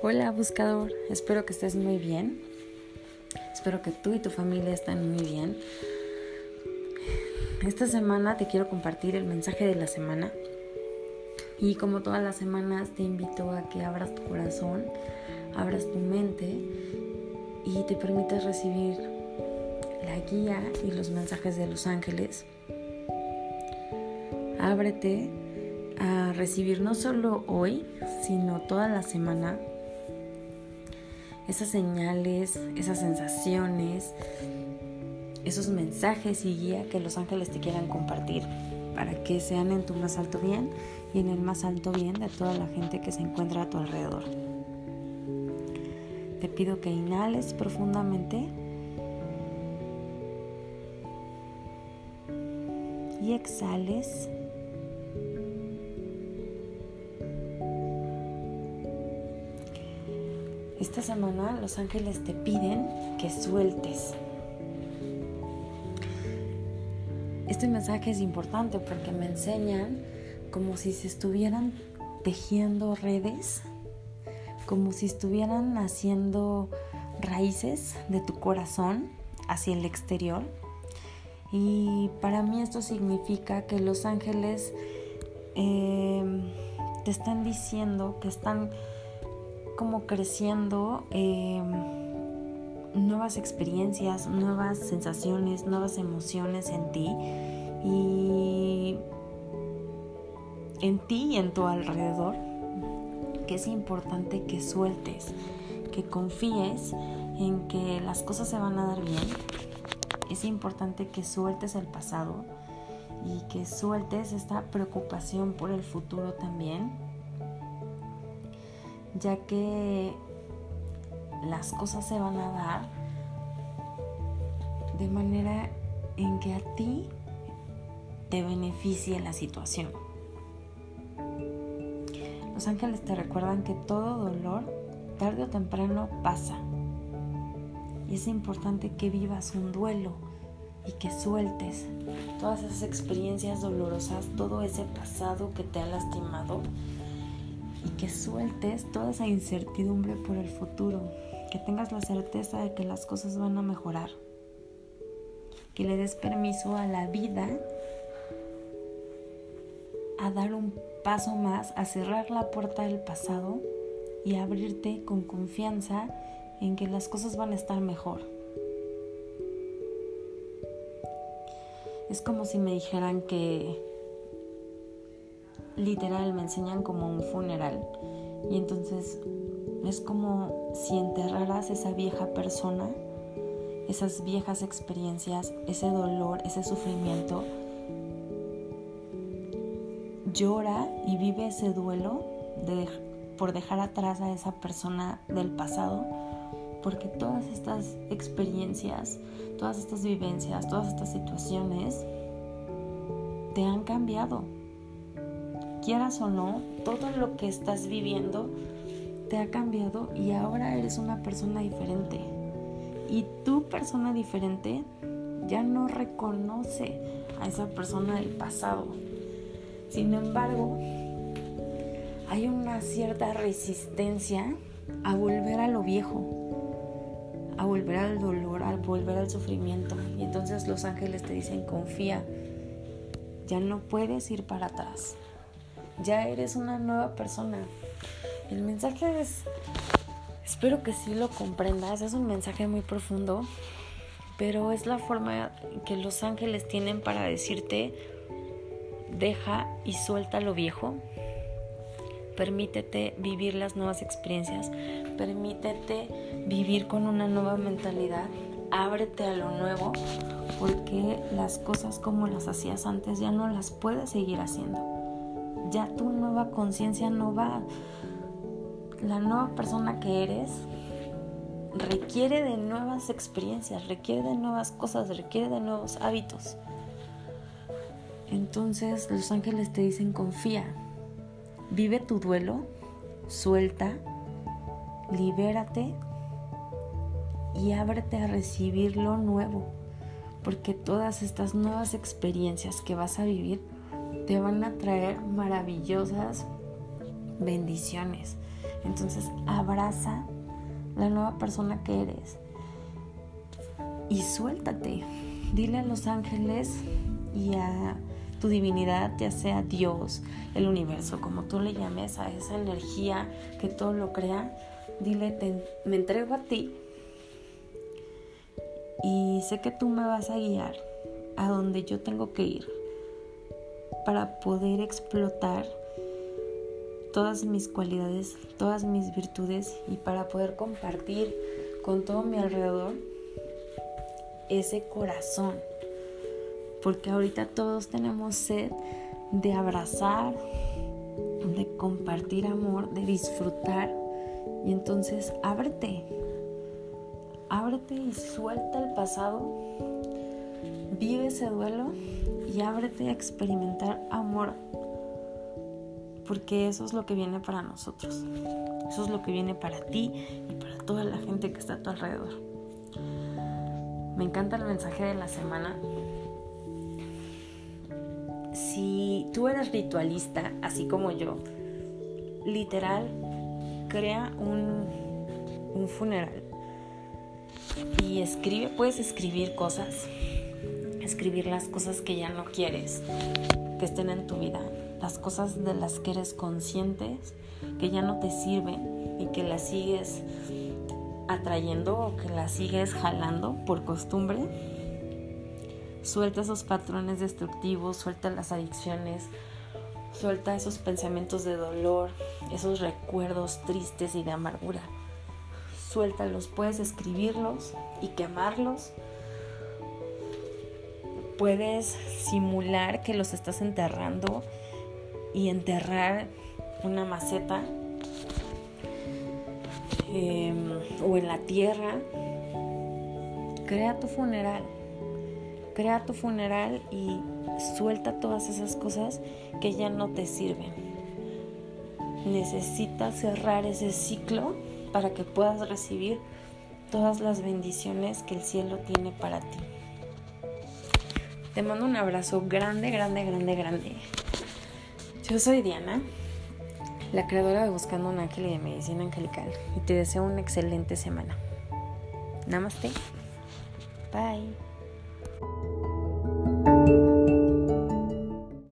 Hola buscador, espero que estés muy bien. Espero que tú y tu familia estén muy bien. Esta semana te quiero compartir el mensaje de la semana. Y como todas las semanas te invito a que abras tu corazón, abras tu mente y te permitas recibir la guía y los mensajes de los ángeles. Ábrete a recibir no solo hoy, sino toda la semana esas señales, esas sensaciones, esos mensajes y guía que los ángeles te quieran compartir para que sean en tu más alto bien y en el más alto bien de toda la gente que se encuentra a tu alrededor. Te pido que inhales profundamente y exhales Esta semana los ángeles te piden que sueltes. Este mensaje es importante porque me enseñan como si se estuvieran tejiendo redes, como si estuvieran haciendo raíces de tu corazón hacia el exterior. Y para mí esto significa que los ángeles eh, te están diciendo que están como creciendo em, nuevas experiencias, nuevas sensaciones, nuevas emociones en ti y en ti y en tu alrededor, que es importante que sueltes, que confíes en que las cosas se van a dar bien. Es importante que sueltes el pasado y que sueltes esta preocupación por el futuro también ya que las cosas se van a dar de manera en que a ti te beneficie la situación. Los ángeles te recuerdan que todo dolor tarde o temprano pasa. Y es importante que vivas un duelo y que sueltes todas esas experiencias dolorosas, todo ese pasado que te ha lastimado y que sueltes toda esa incertidumbre por el futuro, que tengas la certeza de que las cosas van a mejorar, que le des permiso a la vida a dar un paso más, a cerrar la puerta del pasado y abrirte con confianza en que las cosas van a estar mejor. Es como si me dijeran que literal me enseñan como un funeral. Y entonces es como si enterraras esa vieja persona, esas viejas experiencias, ese dolor, ese sufrimiento. Llora y vive ese duelo por dejar atrás a esa persona del pasado, porque todas estas experiencias, todas estas vivencias, todas estas situaciones te han cambiado quieras o no, todo lo que estás viviendo te ha cambiado y ahora eres una persona diferente. Y tu persona diferente ya no reconoce a esa persona del pasado. Sin embargo, hay una cierta resistencia a volver a lo viejo, a volver al dolor, a volver al sufrimiento. Y entonces los ángeles te dicen, confía, ya no puedes ir para atrás ya eres una nueva persona. El mensaje es, espero que sí lo comprendas, es un mensaje muy profundo, pero es la forma que los ángeles tienen para decirte, deja y suelta lo viejo, permítete vivir las nuevas experiencias, permítete vivir con una nueva mentalidad, ábrete a lo nuevo, porque las cosas como las hacías antes ya no las puedes seguir haciendo ya tu nueva conciencia no va. La nueva persona que eres requiere de nuevas experiencias, requiere de nuevas cosas, requiere de nuevos hábitos. Entonces los ángeles te dicen confía, vive tu duelo, suelta, libérate y ábrete a recibir lo nuevo, porque todas estas nuevas experiencias que vas a vivir te van a traer maravillosas bendiciones. Entonces abraza la nueva persona que eres y suéltate. Dile a los ángeles y a tu divinidad, ya sea Dios, el universo, como tú le llames, a esa energía que todo lo crea, dile, me entrego a ti y sé que tú me vas a guiar a donde yo tengo que ir para poder explotar todas mis cualidades, todas mis virtudes y para poder compartir con todo mi alrededor ese corazón. Porque ahorita todos tenemos sed de abrazar, de compartir amor, de disfrutar. Y entonces ábrete, ábrete y suelta el pasado, vive ese duelo y ábrete a experimentar amor, porque eso es lo que viene para nosotros, eso es lo que viene para ti y para toda la gente que está a tu alrededor. Me encanta el mensaje de la semana. Si tú eres ritualista, así como yo, literal, crea un, un funeral y escribe, puedes escribir cosas, escribir las cosas que ya no quieres que estén en tu vida, las cosas de las que eres consciente que ya no te sirven y que las sigues atrayendo o que las sigues jalando por costumbre. Suelta esos patrones destructivos, suelta las adicciones, suelta esos pensamientos de dolor, esos recuerdos tristes y de amargura suéltalos, puedes escribirlos y quemarlos. Puedes simular que los estás enterrando y enterrar una maceta em, o en la tierra. Crea tu funeral. Crea tu funeral y suelta todas esas cosas que ya no te sirven. Necesitas cerrar ese ciclo para que puedas recibir todas las bendiciones que el cielo tiene para ti. Te mando un abrazo grande, grande, grande, grande. Yo soy Diana, la creadora de Buscando un Ángel y de Medicina Angelical, y te deseo una excelente semana. Namaste. Bye.